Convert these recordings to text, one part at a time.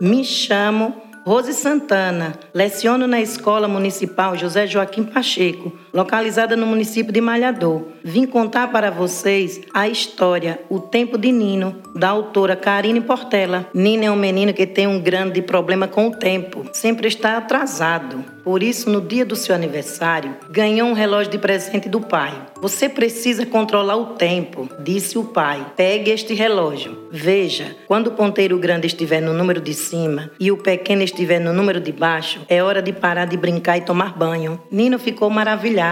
Me chamo Rose Santana, leciono na Escola Municipal José Joaquim Pacheco, localizada no município de Malhador. Vim contar para vocês a história O Tempo de Nino, da autora Karine Portela. Nino é um menino que tem um grande problema com o tempo, sempre está atrasado. Por isso, no dia do seu aniversário, ganhou um relógio de presente do pai. Você precisa controlar o tempo, disse o pai. Pegue este relógio. Veja, quando o ponteiro grande estiver no número de cima e o pequeno estiver no número de baixo, é hora de parar de brincar e tomar banho. Nino ficou maravilhado.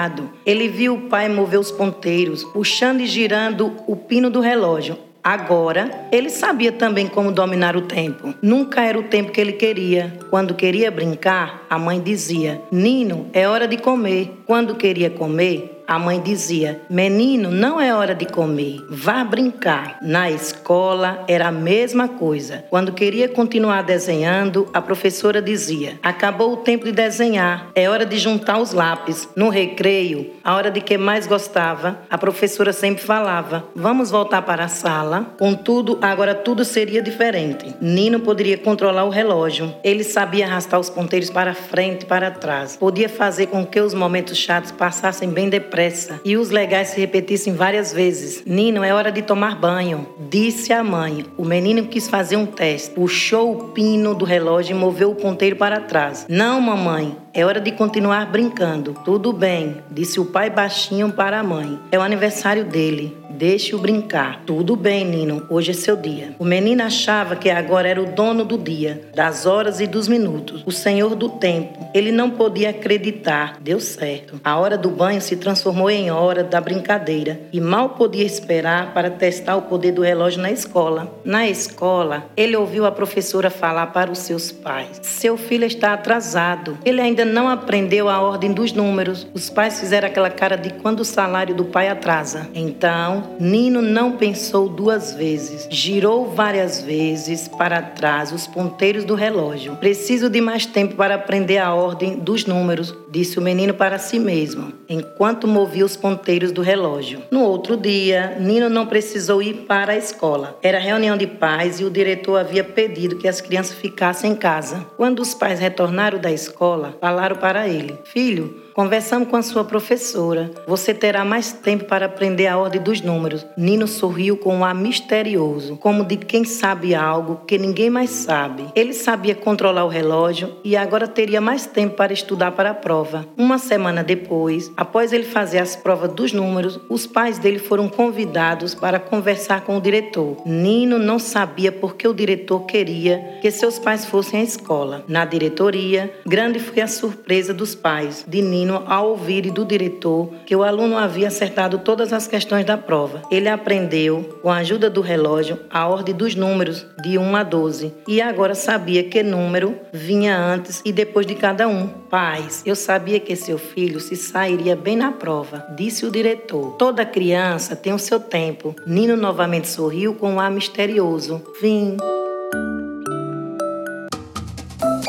Ele viu o pai mover os ponteiros, puxando e girando o pino do relógio. Agora, ele sabia também como dominar o tempo. Nunca era o tempo que ele queria. Quando queria brincar, a mãe dizia: Nino, é hora de comer. Quando queria comer, a mãe dizia: Menino, não é hora de comer, vá brincar. Na escola era a mesma coisa. Quando queria continuar desenhando, a professora dizia: Acabou o tempo de desenhar, é hora de juntar os lápis. No recreio, a hora de que mais gostava, a professora sempre falava: Vamos voltar para a sala. Contudo, agora tudo seria diferente. Nino poderia controlar o relógio. Ele sabia arrastar os ponteiros para frente e para trás. Podia fazer com que os momentos chatos passassem bem depressa e os legais se repetissem várias vezes. Nino, é hora de tomar banho, disse a mãe. O menino quis fazer um teste, puxou o pino do relógio e moveu o ponteiro para trás. Não, mamãe, é hora de continuar brincando. Tudo bem, disse o pai baixinho para a mãe. É o aniversário dele. Deixe-o brincar. Tudo bem, Nino, hoje é seu dia. O menino achava que agora era o dono do dia, das horas e dos minutos, o senhor do tempo. Ele não podia acreditar. Deu certo. A hora do banho se transformou em hora da brincadeira e mal podia esperar para testar o poder do relógio na escola. Na escola, ele ouviu a professora falar para os seus pais: Seu filho está atrasado. Ele ainda não aprendeu a ordem dos números. Os pais fizeram aquela cara de quando o salário do pai atrasa. Então, Nino não pensou duas vezes. Girou várias vezes para trás os ponteiros do relógio. Preciso de mais tempo para aprender a ordem dos números, disse o menino para si mesmo, enquanto movia os ponteiros do relógio. No outro dia, Nino não precisou ir para a escola. Era reunião de pais e o diretor havia pedido que as crianças ficassem em casa. Quando os pais retornaram da escola, falaram para ele: Filho, Conversamos com a sua professora. Você terá mais tempo para aprender a ordem dos números. Nino sorriu com um ar misterioso, como de quem sabe algo que ninguém mais sabe. Ele sabia controlar o relógio e agora teria mais tempo para estudar para a prova. Uma semana depois, após ele fazer as provas dos números, os pais dele foram convidados para conversar com o diretor. Nino não sabia por que o diretor queria que seus pais fossem à escola. Na diretoria, grande foi a surpresa dos pais de Nino menino ao ouvir do diretor que o aluno havia acertado todas as questões da prova. Ele aprendeu, com a ajuda do relógio, a ordem dos números de 1 a 12 e agora sabia que número vinha antes e depois de cada um. Pais, eu sabia que seu filho se sairia bem na prova, disse o diretor. Toda criança tem o seu tempo. Nino novamente sorriu com um ar misterioso. Fim.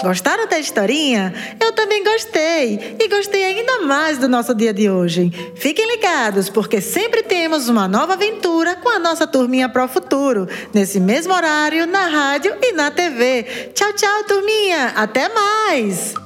Gostaram da historinha? Eu também gostei. E gostei ainda mais do nosso dia de hoje. Fiquem ligados, porque sempre temos uma nova aventura com a nossa turminha Pro Futuro, nesse mesmo horário, na rádio e na TV. Tchau, tchau, turminha. Até mais!